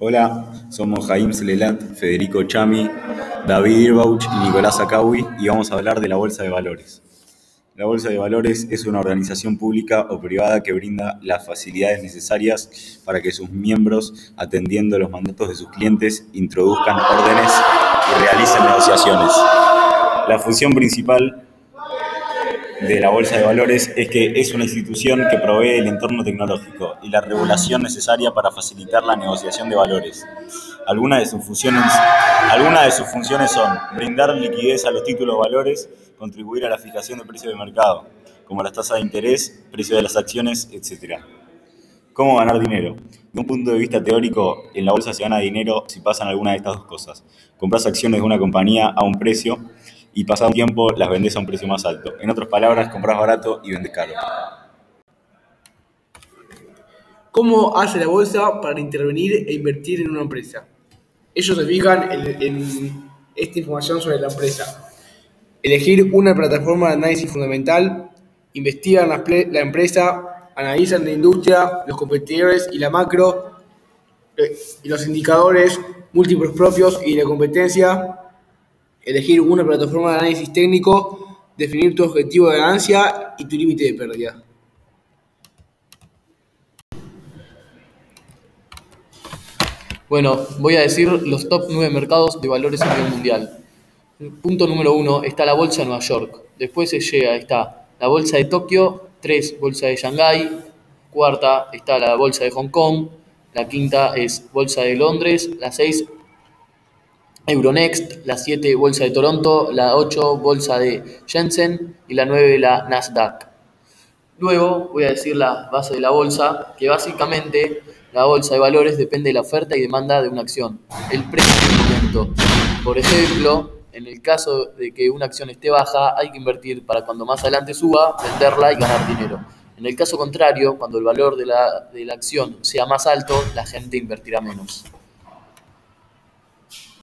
Hola, somos Jaime Slelat, Federico Chami, David Irbauch y Nicolás Acawi y vamos a hablar de la Bolsa de Valores. La Bolsa de Valores es una organización pública o privada que brinda las facilidades necesarias para que sus miembros, atendiendo los mandatos de sus clientes, introduzcan órdenes y realicen negociaciones. La función principal de la Bolsa de Valores es que es una institución que provee el entorno tecnológico y la regulación necesaria para facilitar la negociación de valores. Algunas de sus funciones, algunas de sus funciones son brindar liquidez a los títulos valores, contribuir a la fijación de precios de mercado, como las tasas de interés, precio de las acciones, etc. ¿Cómo ganar dinero? De un punto de vista teórico, en la bolsa se gana dinero si pasan alguna de estas dos cosas. Compras acciones de una compañía a un precio y pasado un tiempo las vendes a un precio más alto. En otras palabras, compras barato y vendes caro. ¿Cómo hace la bolsa para intervenir e invertir en una empresa? Ellos se fijan en, esta información sobre la empresa. Elegir una plataforma de análisis fundamental, investigan la, empresa, analizan la industria, los competidores y la macro, eh, y los indicadores múltiplos propios y la competencia, elegir una plataforma de análisis técnico, definir tu objetivo de ganancia y tu límite de pérdida. Bueno, voy a decir los top 9 mercados de valores a nivel mundial. Punto número 1 está la bolsa de Nueva York. Después se llega, está la bolsa de Tokio, 3 bolsa de Shanghái, cuarta está la bolsa de Hong Kong, la quinta es bolsa de Londres, la 6 Euronext, la 7 Bolsa de Toronto, la 8 Bolsa de Shenzhen y la 9 la Nasdaq. Luego voy a decir la base de la bolsa, que básicamente la bolsa de valores depende de la oferta y demanda de una acción, el precio del momento. Por ejemplo, en el caso de que una acción esté baja, hay que invertir para cuando más adelante suba, venderla y ganar dinero. En el caso contrario, cuando el valor de la, de la acción sea más alto, la gente invertirá menos.